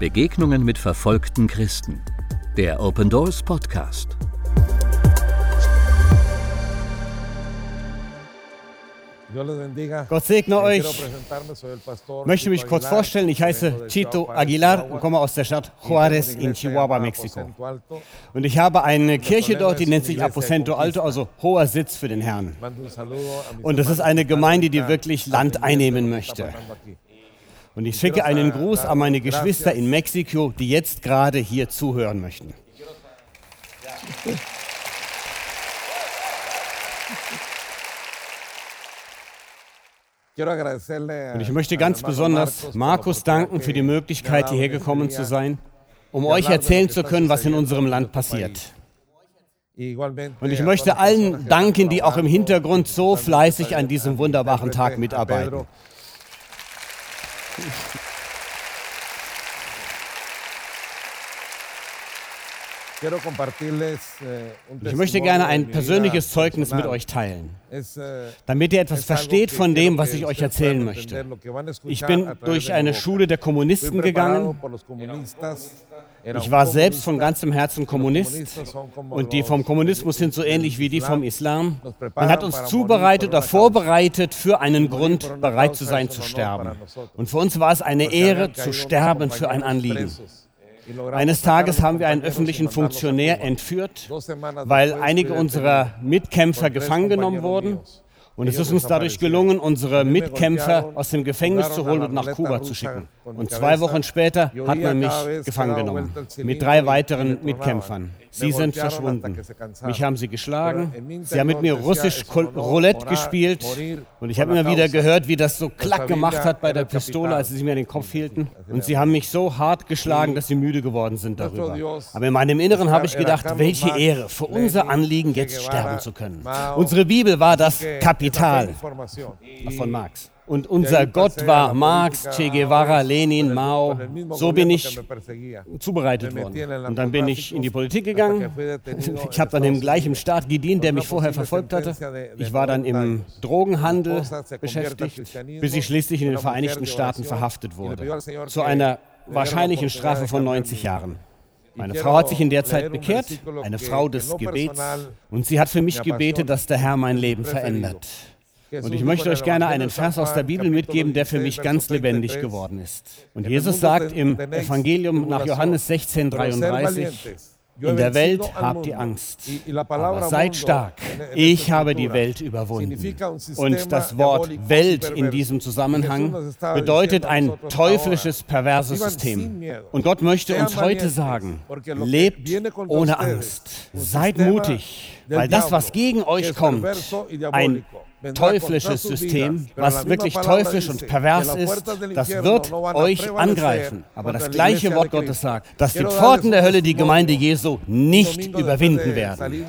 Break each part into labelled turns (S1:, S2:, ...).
S1: Begegnungen mit verfolgten Christen. Der Open Doors Podcast.
S2: Gott segne euch. Ich möchte mich kurz vorstellen. Ich heiße Chito Aguilar und komme aus der Stadt Juárez in Chihuahua, Mexiko. Und ich habe eine Kirche dort, die nennt sich Aposento Alto, also hoher Sitz für den Herrn. Und das ist eine Gemeinde, die wirklich Land einnehmen möchte. Und ich schicke einen Gruß an meine Geschwister in Mexiko, die jetzt gerade hier zuhören möchten. Und ich möchte ganz besonders Markus danken für die Möglichkeit, hierher gekommen zu sein, um euch erzählen zu können, was in unserem Land passiert. Und ich möchte allen danken, die auch im Hintergrund so fleißig an diesem wunderbaren Tag mitarbeiten. Eh, ich möchte gerne ein persönliches Zeugnis mit euch teilen, eh, damit ihr etwas versteht von dem, was ich euch erzählen möchte. Ich bin durch eine Schule der Kommunisten gegangen. Ich war selbst von ganzem Herzen Kommunist. Und die vom Kommunismus sind so ähnlich wie die vom Islam. Man hat uns zubereitet oder vorbereitet für einen Grund, bereit zu sein zu sterben. Und für uns war es eine Ehre, zu sterben für ein Anliegen. Eines Tages haben wir einen öffentlichen Funktionär entführt, weil einige unserer Mitkämpfer gefangen genommen wurden. Und es ist uns dadurch gelungen, unsere Mitkämpfer aus dem Gefängnis zu holen und nach Kuba zu schicken. Und zwei Wochen später hat man mich gefangen genommen mit drei weiteren Mitkämpfern. Sie sind verschwunden. Mich haben sie geschlagen. Sie haben mit mir russisch Roulette gespielt. Und ich habe immer wieder gehört, wie das so klack gemacht hat bei der Pistole, als sie sie mir in den Kopf hielten. Und sie haben mich so hart geschlagen, dass sie müde geworden sind darüber. Aber in meinem Inneren habe ich gedacht, welche Ehre, für unser Anliegen jetzt sterben zu können. Unsere Bibel war das Kapital von Marx. Und unser Gott war Marx, Che Guevara, Lenin, Mao. So bin ich zubereitet worden. Und dann bin ich in die Politik gegangen. Ich habe dann im gleichen Staat gedient, der mich vorher verfolgt hatte. Ich war dann im Drogenhandel beschäftigt, bis ich schließlich in den Vereinigten Staaten verhaftet wurde. Zu einer wahrscheinlichen Strafe von 90 Jahren. Meine Frau hat sich in der Zeit bekehrt, eine Frau des Gebets, und sie hat für mich gebetet, dass der Herr mein Leben verändert. Und ich möchte euch gerne einen Vers aus der Bibel mitgeben, der für mich ganz lebendig geworden ist. Und Jesus sagt im Evangelium nach Johannes 16, 33, in der Welt habt ihr Angst, aber seid stark. Ich habe die Welt überwunden. Und das Wort Welt in diesem Zusammenhang bedeutet ein teuflisches, perverses System. Und Gott möchte uns heute sagen, lebt ohne Angst, seid mutig, weil das, was gegen euch kommt, ein teuflisches System, was wirklich teuflisch und pervers ist, das wird euch angreifen. Aber das gleiche Wort Gottes sagt, dass die Pforten der Hölle die Gemeinde Jesu nicht überwinden werden.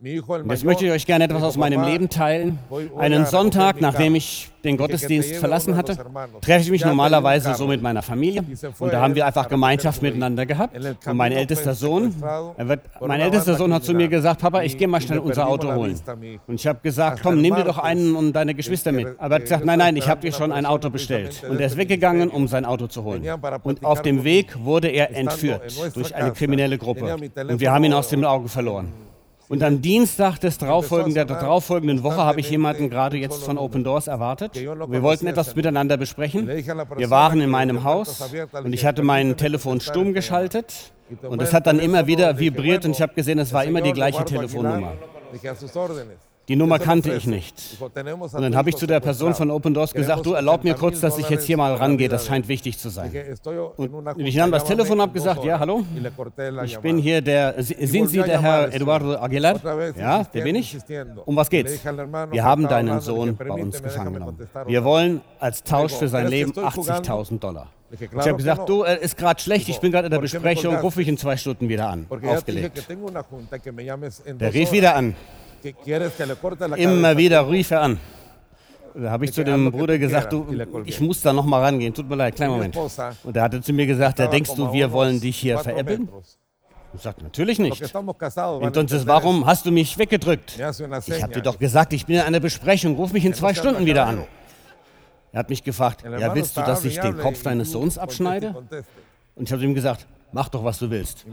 S2: Jetzt möchte ich euch gerne etwas aus meinem Leben teilen. Einen Sonntag, nachdem ich den Gottesdienst verlassen hatte, treffe ich mich normalerweise so mit meiner Familie und da haben wir einfach Gemeinschaft miteinander gehabt. Und mein ältester Sohn, wird, mein ältester Sohn hat zu mir gesagt, Papa, ich gehe mal schnell unser Auto holen. Und ich habe gesagt, komm, nimm dir doch einen und deine Geschwister mit. Aber er hat gesagt, nein, nein, ich habe dir schon ein Auto bestellt. Und er ist weggegangen, um sein Auto zu holen. Und auf dem Weg wurde er entführt durch eine kriminelle Gruppe. Und wir haben ihn aus dem Auge verloren. Und am Dienstag des darauffolgenden, der darauffolgenden Woche habe ich jemanden gerade jetzt von Open Doors erwartet. Wir wollten etwas miteinander besprechen. Wir waren in meinem Haus und ich hatte mein Telefon stumm geschaltet und es hat dann immer wieder vibriert und ich habe gesehen, es war immer die gleiche Telefonnummer. Die Nummer kannte ich nicht. Und dann habe ich zu der Person von Open Doors gesagt, du erlaub mir kurz, dass ich jetzt hier mal rangehe, das scheint wichtig zu sein. Und ich nahm das Telefon ab, gesagt, ja, hallo, ich bin hier der, sind Sie der Herr Eduardo Aguilar? Ja, der bin ich. Um was geht's? Wir haben deinen Sohn bei uns gefangen genommen. Wir wollen als Tausch für sein Leben 80.000 Dollar. Ich habe gesagt, du, er ist gerade schlecht, ich bin gerade in der Besprechung, rufe ich in zwei Stunden wieder an. Aufgelegt. Der rief wieder an. Immer wieder rief er an. Da habe ich zu dem Bruder gesagt, du, ich muss da noch mal rangehen, tut mir leid, kleinen Moment. Und er hatte zu mir gesagt, da denkst du, wir wollen dich hier veräppeln? Ich sagte, natürlich nicht. Entonces, warum hast du mich weggedrückt? Ich habe dir doch gesagt, ich bin in einer Besprechung, ruf mich in zwei Stunden wieder an. Er hat mich gefragt, ja, willst du, dass ich den Kopf deines Sohns abschneide? Und ich habe ihm gesagt, mach doch, was du willst.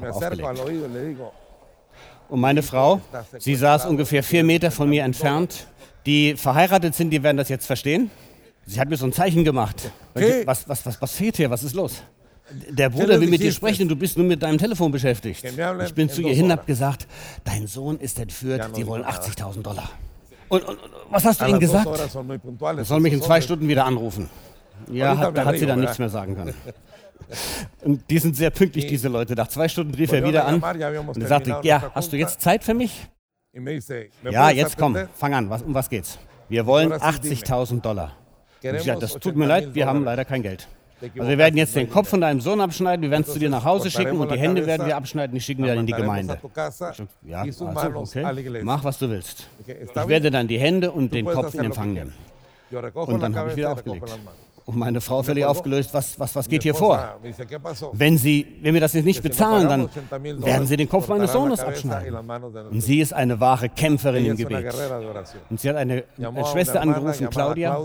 S2: Und meine Frau, sie saß ungefähr vier Meter von mir entfernt. Die verheiratet sind, die werden das jetzt verstehen. Sie hat mir so ein Zeichen gemacht. Was, was, was, was fehlt hier? Was ist los? Der Bruder will mit dir sprechen und du bist nur mit deinem Telefon beschäftigt. Ich bin zu ihr hin und habe gesagt, dein Sohn ist entführt, die wollen 80.000 Dollar. Und, und, was hast du ihnen gesagt? Er soll mich in zwei Stunden wieder anrufen. Ja, hat, da hat sie dann nichts mehr sagen können. Und die sind sehr pünktlich, diese Leute. Nach zwei Stunden rief er wieder an und er sagte, ja, hast du jetzt Zeit für mich? Ja, jetzt komm, fang an, was, um was geht's? Wir wollen 80.000 Dollar. Und ich sagte, das tut mir leid, wir haben leider kein Geld. Also wir werden jetzt den Kopf von deinem Sohn abschneiden, wir werden es zu dir nach Hause schicken und die Hände werden wir abschneiden, die schicken wir dann in die Gemeinde. Ja, also, okay, mach was du willst. Ich werde dann die Hände und den Kopf in Empfang nehmen. Und dann habe ich wieder aufgelegt. Und meine Frau völlig aufgelöst, was, was, was geht hier vor? Wenn, sie, wenn wir das jetzt nicht bezahlen, dann werden sie den Kopf meines Sohnes abschneiden. Und sie ist eine wahre Kämpferin im Gebet. Und sie hat eine, eine Schwester angerufen, Claudia,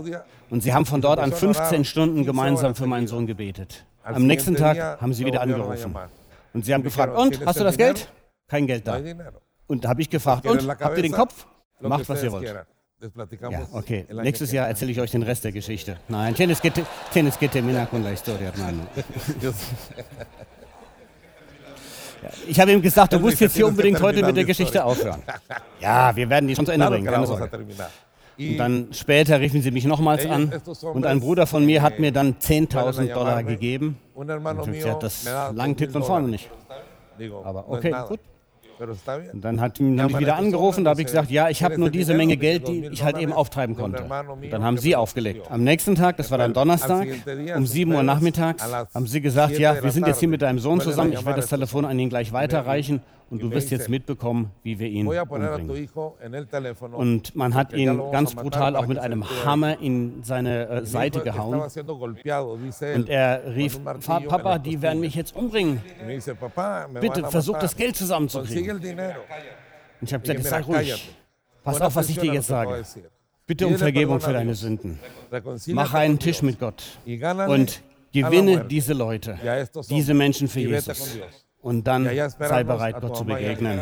S2: und sie haben von dort an 15 Stunden gemeinsam für meinen Sohn gebetet. Am nächsten Tag haben sie wieder angerufen. Und sie haben gefragt, und, hast du das Geld? Kein Geld da. Und da habe ich gefragt, und, habt ihr den Kopf? Macht, was ihr wollt. Ja, okay. Nächstes Jahr erzähle ich euch den Rest der Geschichte. Nein, tienes que, tienes que terminar con la historia, hermano. Ich habe ihm gesagt, du musst jetzt hier unbedingt heute mit der Geschichte aufhören. Ja, wir werden die schon zu Ende bringen, keine Sorge. Und dann später riefen sie mich nochmals an und ein Bruder von mir hat mir dann 10.000 Dollar gegeben. Und ich gesagt, das langt hinten und vorne nicht. Aber okay, gut. Und dann hat, haben die wieder angerufen, da habe ich gesagt, ja, ich habe nur diese Menge Geld, die ich halt eben auftreiben konnte. Und dann haben sie aufgelegt. Am nächsten Tag, das war dann Donnerstag, um 7 Uhr nachmittags, haben sie gesagt, ja, wir sind jetzt hier mit deinem Sohn zusammen, ich werde das Telefon an ihn gleich weiterreichen und du wirst jetzt mitbekommen, wie wir ihn umbringen. Und man hat ihn ganz brutal auch mit einem Hammer in seine äh, Seite gehauen. Und er rief, Papa, die werden mich jetzt umbringen. Bitte versuch das Geld zusammenzukriegen. Und ich habe gesagt, sei ruhig. Pass auf, was ich dir jetzt sage. Bitte um Vergebung für deine Sünden. Mach einen Tisch mit Gott und gewinne diese Leute, diese Menschen für Jesus. Und dann sei bereit, Gott zu begegnen.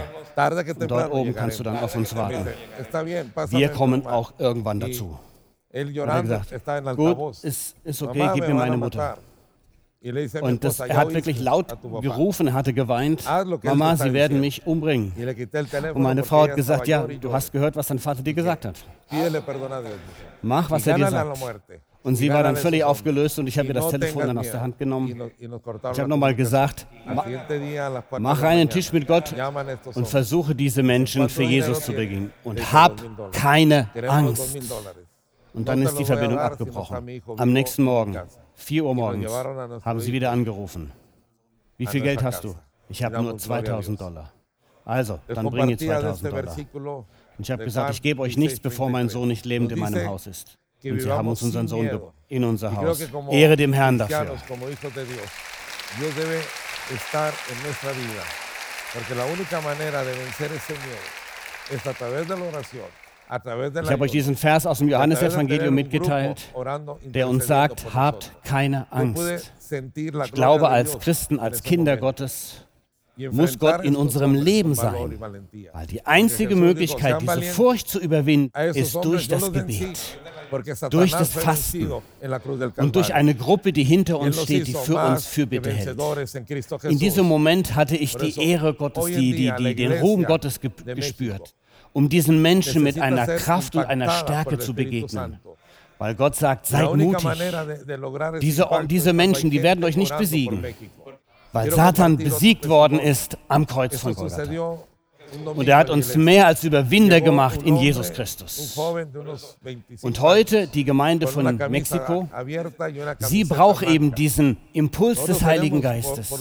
S2: Und dort oben kannst du dann auf uns warten. Wir kommen auch irgendwann dazu. Und er hat gesagt, gut, ist, ist okay, gib mir meine Mutter. Und das, er hat wirklich laut gerufen, er hatte geweint, Mama, sie werden mich umbringen. Und meine Frau hat gesagt, ja, du hast gehört, was dein Vater dir gesagt hat. Mach, was er dir sagt. Und sie war dann völlig aufgelöst und ich habe ihr das Telefon dann aus der Hand genommen. Ich habe nochmal gesagt, mach einen Tisch mit Gott und versuche diese Menschen für Jesus zu beginnen. Und hab keine Angst. Und dann ist die Verbindung abgebrochen. Am nächsten Morgen, 4 Uhr morgens, haben sie wieder angerufen. Wie viel Geld hast du? Ich habe nur 2000 Dollar. Also, dann bringe 2000 Dollar. Und ich habe gesagt, ich gebe euch nichts, bevor mein Sohn nicht lebend in meinem Haus ist. Und sie haben uns unseren Sohn in unser Haus. Ehre dem Herrn dafür. Ich habe euch diesen Vers aus dem Johannesevangelium mitgeteilt, der uns sagt, habt keine Angst. Ich glaube, als Christen, als Kinder Gottes, muss Gott in unserem Leben sein. Weil die einzige Möglichkeit, diese Furcht zu überwinden, ist durch das Gebet, durch das Fasten und durch eine Gruppe, die hinter uns steht, die für uns Fürbitte hält. In diesem Moment hatte ich die Ehre Gottes, die, die, die, den Ruhm Gottes gespürt um diesen Menschen mit einer Kraft und einer Stärke zu begegnen. Weil Gott sagt, seid mutig. Diese, diese Menschen, die werden euch nicht besiegen, weil Satan besiegt worden ist am Kreuz von Golgatha. Und er hat uns mehr als Überwinder gemacht in Jesus Christus. Und heute die Gemeinde von Mexiko, sie braucht eben diesen Impuls des Heiligen Geistes.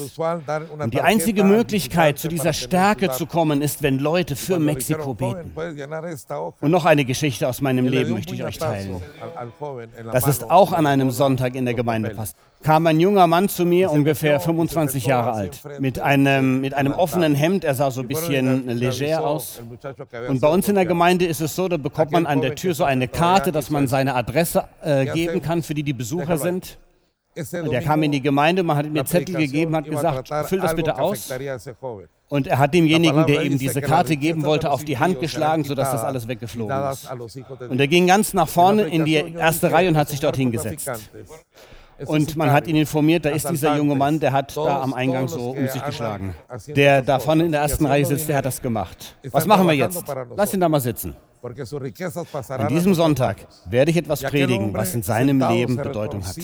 S2: Und die einzige Möglichkeit, zu dieser Stärke zu kommen, ist, wenn Leute für Mexiko beten. Und noch eine Geschichte aus meinem Leben möchte ich euch teilen. Das ist auch an einem Sonntag in der Gemeinde passiert. Kam ein junger Mann zu mir, ungefähr 25 Jahre alt, mit einem, mit einem offenen Hemd. Er sah so ein bisschen leger aus. Und bei uns in der Gemeinde ist es so, da bekommt man an der Tür so eine Karte, dass man seine Adresse äh, geben kann, für die die Besucher sind. Und er kam in die Gemeinde, man hat ihm den Zettel gegeben, hat gesagt, füll das bitte aus. Und er hat demjenigen, der ihm diese Karte geben wollte, auf die Hand geschlagen, sodass das alles weggeflogen ist. Und er ging ganz nach vorne in die erste Reihe und hat sich dort hingesetzt. Und man hat ihn informiert, da ist dieser junge Mann, der hat da am Eingang so um sich geschlagen. Der da vorne in der ersten Reihe sitzt, der hat das gemacht. Was machen wir jetzt? Lass ihn da mal sitzen. An diesem Sonntag werde ich etwas predigen, was in seinem Leben Bedeutung hat.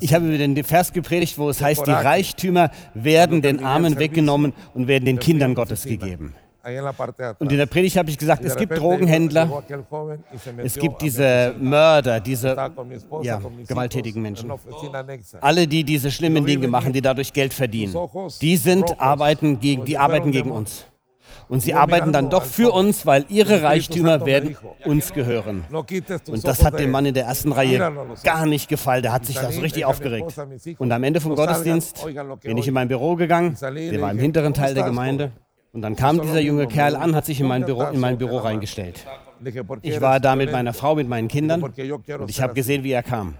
S2: Ich habe den Vers gepredigt, wo es heißt, die Reichtümer werden den Armen weggenommen und werden den Kindern Gottes gegeben. Und in der Predigt habe ich gesagt, es gibt Drogenhändler, es gibt diese Mörder, diese ja, gewalttätigen Menschen. Alle, die diese schlimmen Dinge machen, die dadurch Geld verdienen, die sind arbeiten gegen, die arbeiten gegen uns. Und sie arbeiten dann doch für uns, weil ihre Reichtümer werden uns gehören. Und das hat dem Mann in der ersten Reihe gar nicht gefallen. Der hat sich da so richtig aufgeregt. Und am Ende vom Gottesdienst bin ich in mein Büro gegangen. Der war im hinteren Teil der Gemeinde. Und dann kam dieser junge Kerl an, hat sich in mein Büro, in mein Büro reingestellt. Ich war da mit meiner Frau, mit meinen Kindern und ich habe gesehen, wie er kam.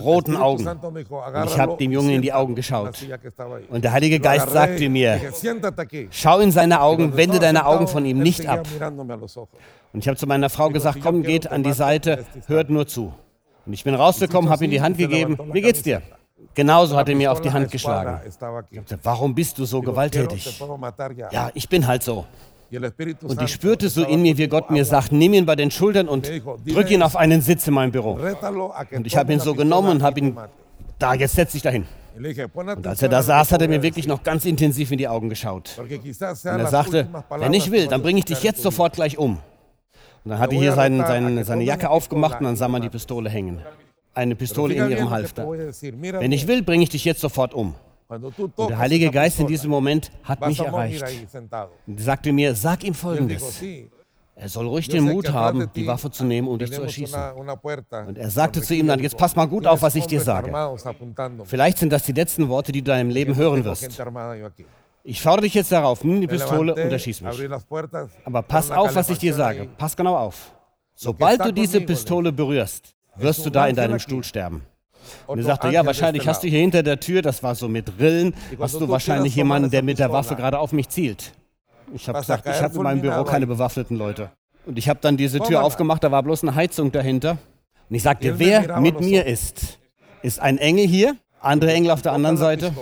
S2: Roten Augen. Und ich habe dem Jungen in die Augen geschaut. Und der Heilige Geist sagte mir, schau in seine Augen, wende deine Augen von ihm nicht ab. Und ich habe zu meiner Frau gesagt, komm, geht an die Seite, hört nur zu. Und ich bin rausgekommen, habe ihm die Hand gegeben. Wie geht's dir? Genauso hat er mir auf die Hand geschlagen. Ich gesagt, warum bist du so gewalttätig? Ja, ich bin halt so. Und ich spürte so in mir, wie Gott mir sagt, nimm ihn bei den Schultern und drück ihn auf einen Sitz in meinem Büro. Und ich habe ihn so genommen und habe ihn, da, jetzt setz dich dahin. Und als er da saß, hat er mir wirklich noch ganz intensiv in die Augen geschaut. Und er sagte, wenn ich will, dann bringe ich dich jetzt sofort gleich um. Und dann hat er hier seinen, seinen, seine Jacke aufgemacht und dann sah man die Pistole hängen eine Pistole in ihrem Halfter. Wenn ich will, bringe ich dich jetzt sofort um. Und der Heilige Geist in diesem Moment hat mich erreicht. Und sagte mir, sag ihm Folgendes. Er soll ruhig den Mut haben, die Waffe zu nehmen, um dich zu erschießen. Und er sagte zu ihm dann, jetzt pass mal gut auf, was ich dir sage. Vielleicht sind das die letzten Worte, die du in deinem Leben hören wirst. Ich fordere dich jetzt darauf, nimm die Pistole und erschieß mich. Aber pass auf, was ich dir sage. Pass genau auf. Sobald du diese Pistole berührst, wirst du da in deinem Stuhl sterben. Und er sagte, ja, wahrscheinlich hast du hier hinter der Tür, das war so mit Rillen, hast du wahrscheinlich jemanden, der mit der Waffe gerade auf mich zielt. Ich habe gesagt, ich habe in meinem Büro keine bewaffneten Leute. Und ich habe dann diese Tür aufgemacht, da war bloß eine Heizung dahinter. Und ich sagte, wer mit mir ist, ist ein Engel hier, andere Engel auf der anderen Seite.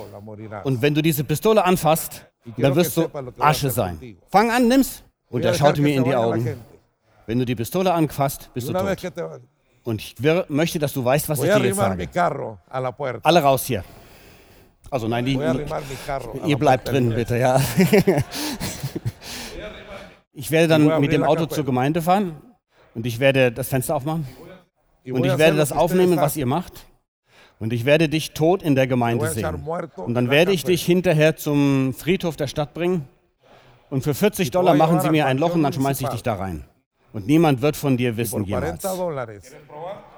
S2: Und wenn du diese Pistole anfasst, dann wirst du Asche sein. Fang an, nimm's. Und er schaute mir in die Augen. Wenn du die Pistole anfasst, bist du tot. Und ich möchte, dass du weißt, was ich dir jetzt sage. Alle raus hier. Also nein, die, ihr bleibt drin, bitte, ja. ich werde dann mit dem Auto zur Gemeinde fahren und ich werde das Fenster aufmachen und ich werde das aufnehmen, was ihr macht. Und ich werde dich tot in der Gemeinde sehen. Und dann werde ich dich hinterher zum Friedhof der Stadt bringen. Und für 40 Dollar machen sie mir ein Loch und dann schmeiße ich dich da rein. Und niemand wird von dir wissen jemals.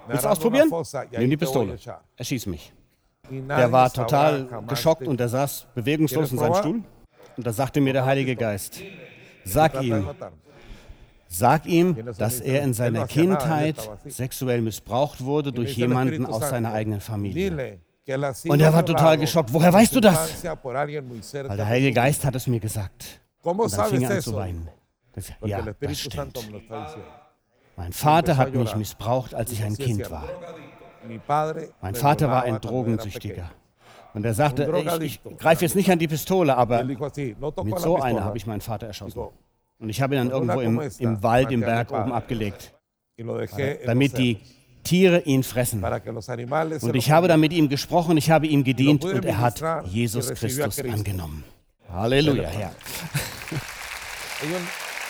S2: Willst du ausprobieren? Nimm die Pistole. Erschieß mich. Der war total geschockt und er saß bewegungslos in seinem Stuhl. Und da sagte mir der Heilige Geist, sag ihm, sag ihm, dass er in seiner Kindheit sexuell missbraucht wurde durch jemanden aus seiner eigenen Familie. Und er war total geschockt. Woher weißt du das? Weil der Heilige Geist hat es mir gesagt. Und dann fing er an zu weinen. Das, ja, das stimmt. Mein Vater hat mich missbraucht, als ich ein Kind war. Mein Vater war ein Drogensüchtiger. Und er sagte, ich, ich greife jetzt nicht an die Pistole, aber mit so einer habe ich meinen Vater erschossen. Und ich habe ihn dann irgendwo im, im Wald, im Berg oben abgelegt, damit die Tiere ihn fressen. Und ich habe dann mit ihm gesprochen, ich habe ihm gedient und er hat Jesus Christus angenommen. Halleluja, Herr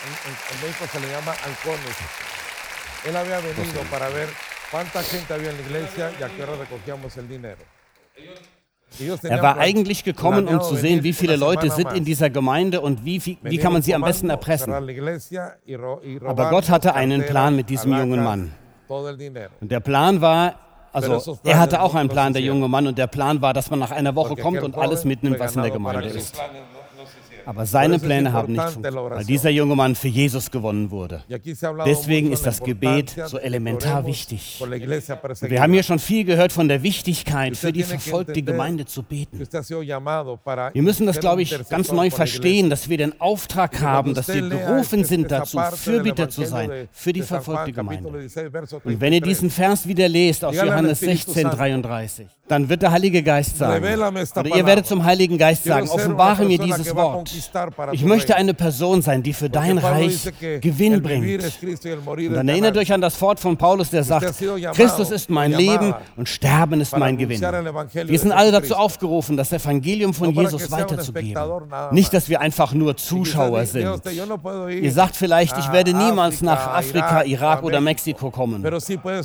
S3: en, en, México se le llama halcones. Él había venido para ver cuánta gente había en la iglesia y a qué hora recogíamos el dinero.
S2: Er war eigentlich gekommen, um zu sehen, wie viele Leute sind in dieser Gemeinde und wie, wie kann man sie am besten erpressen. Aber Gott hatte einen Plan mit diesem jungen Mann. Und der Plan war, Also er hatte auch einen Plan, der junge Mann, und der Plan war, dass man nach einer Woche kommt und alles mitnimmt, was in der Gemeinde ist. Aber seine Pläne haben nicht funktioniert, weil dieser junge Mann für Jesus gewonnen wurde. Deswegen ist das Gebet so elementar wichtig. wir haben hier schon viel gehört von der Wichtigkeit, für die verfolgte Gemeinde zu beten. Wir müssen das, glaube ich, ganz neu verstehen, dass wir den Auftrag haben, dass wir berufen sind dazu, Fürbitter zu sein für die verfolgte Gemeinde. Und wenn ihr diesen Vers wieder lest aus Johannes 16, 33, dann wird der Heilige Geist sagen, oder ihr werdet zum Heiligen Geist sagen, offenbare mir dieses Wort. Ich möchte eine Person sein, die für dein Reich Gewinn bringt. Und dann erinnert euch an das Wort von Paulus, der sagt, Christus ist mein Leben und Sterben ist mein Gewinn. Wir sind alle dazu aufgerufen, das Evangelium von Jesus weiterzugeben. Nicht, dass wir einfach nur Zuschauer sind. Ihr sagt vielleicht, ich werde niemals nach Afrika, Irak oder Mexiko kommen.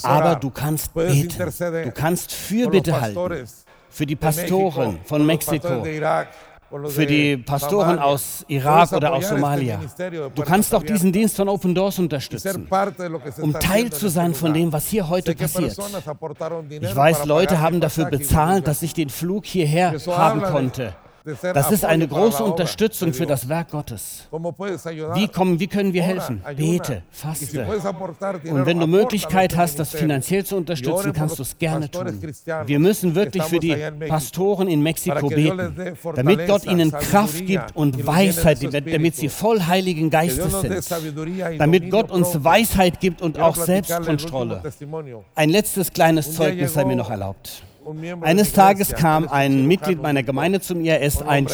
S2: Aber du kannst beten. Du kannst Fürbitte halten für die Pastoren von Mexiko, für die Pastoren aus Irak oder aus Somalia. Du kannst auch diesen Dienst von Open Doors unterstützen, um Teil zu sein von dem, was hier heute passiert. Ich weiß, Leute haben dafür bezahlt, dass ich den Flug hierher haben konnte. Das ist eine große Unterstützung für das Werk Gottes. Wie, kommen, wie können wir helfen? Bete, faste. Und wenn du Möglichkeit hast, das finanziell zu unterstützen, kannst du es gerne tun. Wir müssen wirklich für die Pastoren in Mexiko beten, damit Gott ihnen Kraft gibt und Weisheit, damit sie voll Heiligen Geistes sind. Damit Gott uns Weisheit gibt und auch Selbstkontrolle. Ein letztes kleines Zeugnis sei mir noch erlaubt. Eines Tages kam ein Mitglied meiner Gemeinde zu mir, er ist ein,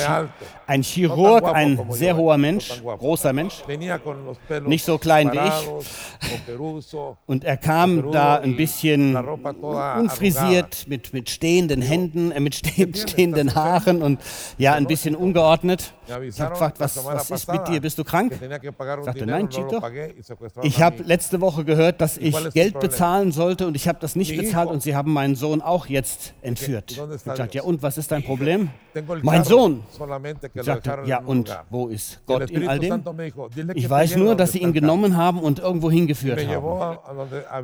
S2: ein Chirurg, ein sehr hoher Mensch, großer Mensch, nicht so klein wie ich. Und er kam da ein bisschen unfrisiert, mit, mit stehenden Händen, äh, mit stehenden Haaren und ja, ein bisschen ungeordnet. Ich habe gefragt, was, was ist mit dir? Bist du krank? Ich sagte, nein, Chito. Ich habe letzte Woche gehört, dass ich Geld bezahlen sollte und ich habe das nicht bezahlt und sie haben meinen Sohn auch jetzt entführt. Ich sagte, ja und, was ist dein Problem? Mein Sohn. Ich sagte, ja und, wo ist Gott in all dem? Ich weiß nur, dass sie ihn genommen haben und irgendwo hingeführt haben.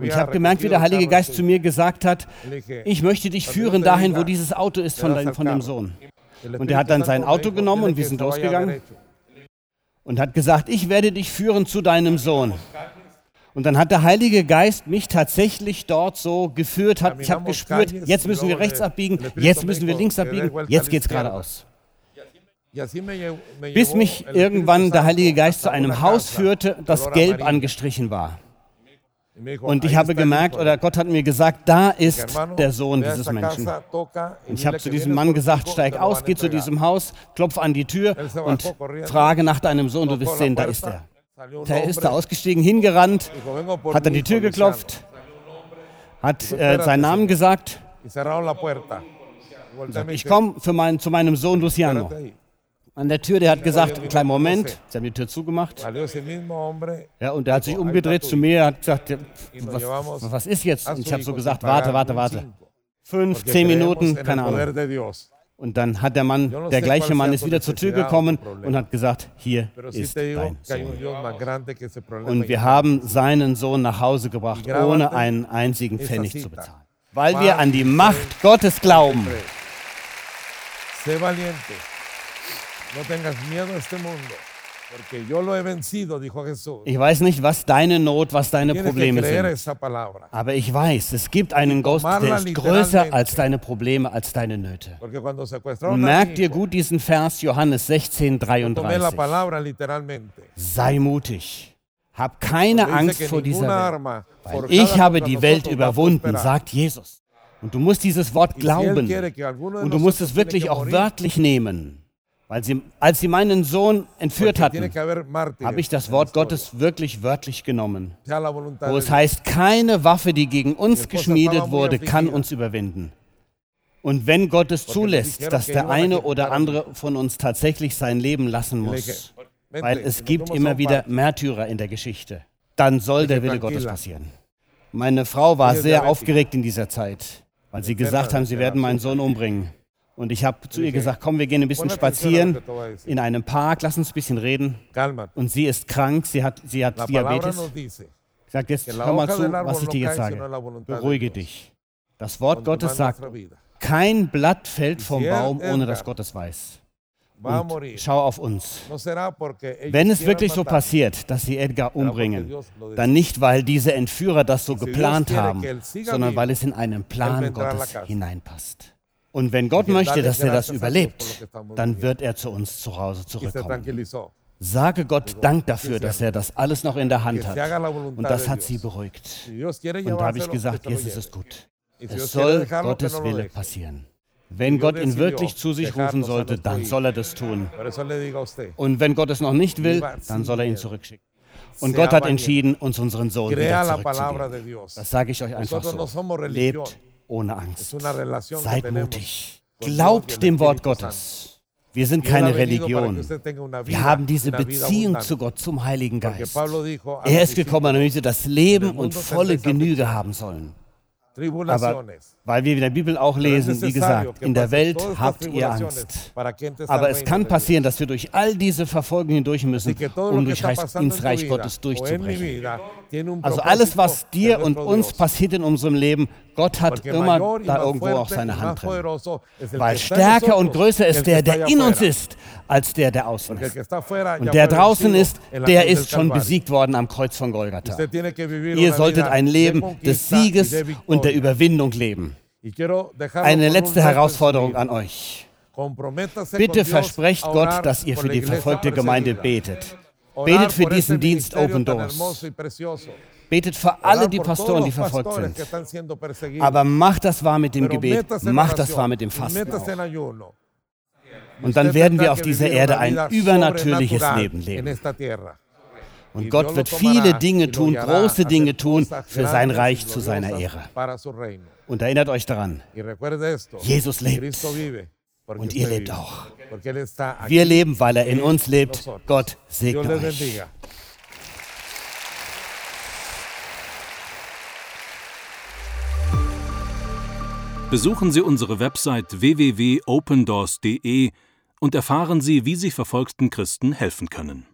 S2: Und ich habe gemerkt, wie der Heilige Geist zu mir gesagt hat, ich möchte dich führen dahin, wo dieses Auto ist von, dein, von dem Sohn. Und er hat dann sein Auto genommen und wir sind losgegangen und hat gesagt, ich werde dich führen zu deinem Sohn. Und dann hat der Heilige Geist mich tatsächlich dort so geführt. Hat, ich habe gespürt, jetzt müssen wir rechts abbiegen, jetzt müssen wir links abbiegen, jetzt geht es geradeaus. Bis mich irgendwann der Heilige Geist zu einem Haus führte, das gelb angestrichen war. Und ich habe gemerkt, oder Gott hat mir gesagt, da ist der Sohn dieses Menschen. Und ich habe zu diesem Mann gesagt, steig aus, geh zu diesem Haus, klopf an die Tür und frage nach deinem Sohn, du wirst sehen, da ist er. Der ist da ausgestiegen, hingerannt, hat an die Tür geklopft, hat äh, seinen Namen gesagt. ich komme mein, zu meinem Sohn Luciano an der Tür, der hat gesagt, kleinen Moment, sie haben die Tür zugemacht. Ja, und er hat sich umgedreht zu mir, hat gesagt, was, was ist jetzt? Und ich habe so gesagt, warte, warte, warte. Fünf, zehn Minuten, keine Ahnung. Und dann hat der Mann, der gleiche Mann ist wieder zur Tür gekommen und hat gesagt, hier ist dein Sohn. Und wir haben seinen Sohn nach Hause gebracht, ohne einen einzigen Pfennig zu bezahlen. Weil wir an die Macht Gottes glauben. Sé valiente. No tengas miedo a este mundo. Ich weiß nicht, was deine Not, was deine Probleme sind. Aber ich weiß, es gibt einen Gott, der ist größer als deine Probleme, als deine Nöte. Merk dir gut diesen Vers Johannes 16, 33. Sei mutig. Hab keine Angst vor dieser Welt. Weil ich habe die Welt überwunden, sagt Jesus. Und du musst dieses Wort glauben. Und du musst es wirklich auch wörtlich nehmen. Weil sie, als sie meinen Sohn entführt hatten, habe ich das Wort Gottes wirklich wörtlich genommen, wo es heißt, keine Waffe, die gegen uns geschmiedet wurde, kann uns überwinden. Und wenn Gott es zulässt, dass der eine oder andere von uns tatsächlich sein Leben lassen muss, weil es gibt immer wieder Märtyrer in der Geschichte, dann soll der Wille Gottes passieren. Meine Frau war sehr aufgeregt in dieser Zeit, weil sie gesagt haben, sie werden meinen Sohn umbringen. Und ich habe zu ihr gesagt, komm, wir gehen ein bisschen spazieren in einem Park, lass uns ein bisschen reden. Und sie ist krank, sie hat, sie hat Diabetes. Ich sage jetzt, hör mal zu, was ich dir jetzt sage. Beruhige dich. Das Wort Gottes sagt, kein Blatt fällt vom Baum, ohne dass Gott es weiß. Und schau auf uns. Wenn es wirklich so passiert, dass sie Edgar umbringen, dann nicht, weil diese Entführer das so geplant haben, sondern weil es in einen Plan Gottes hineinpasst. Und wenn Gott möchte, dass er das überlebt, dann wird er zu uns zu Hause zurückkommen. Sage Gott Dank dafür, dass er das alles noch in der Hand hat. Und das hat sie beruhigt. Und da habe ich gesagt, jetzt ist es gut. Es soll Gottes Wille passieren. Wenn Gott ihn wirklich zu sich rufen sollte, dann soll er das tun. Und wenn Gott es noch nicht will, dann soll er ihn zurückschicken. Und Gott hat entschieden, uns unseren Sohn wieder zurückzugeben. Das sage ich euch einfach so. Lebt ohne Angst. Seid mutig. Glaubt dem Wort Gottes. Wir sind keine Religion. Wir haben diese Beziehung zu Gott, zum Heiligen Geist. Er ist gekommen, damit wir das Leben und volle Genüge haben sollen. Aber weil wir in der Bibel auch lesen, wie gesagt, in der Welt habt ihr Angst. Aber es kann passieren, dass wir durch all diese Verfolgungen hindurch müssen, um durch ins Reich Gottes durchzubrechen. Also alles, was dir und uns passiert in unserem Leben, Gott hat immer da irgendwo auch seine Hand drin. Weil stärker und größer ist der, der in uns ist, als der, der außen ist. Und der draußen ist, der ist schon besiegt worden am Kreuz von Golgatha. Ihr solltet ein Leben des Sieges und der Überwindung leben. Eine letzte Herausforderung an euch. Bitte versprecht Gott, dass ihr für die verfolgte Gemeinde betet. Betet für diesen Dienst Open Doors. Betet für alle die Pastoren, die verfolgt sind. Aber macht das wahr mit dem Gebet, macht das wahr mit dem Fasten auch. Und dann werden wir auf dieser Erde ein übernatürliches Leben leben. Und Gott wird viele Dinge tun, große Dinge tun für sein Reich zu seiner Ehre. Und erinnert euch daran, Jesus lebt. Und ihr lebt auch. Wir leben, weil er in uns lebt. Gott segne euch.
S1: Besuchen Sie unsere Website www.opendoors.de und erfahren Sie, wie Sie verfolgten Christen helfen können.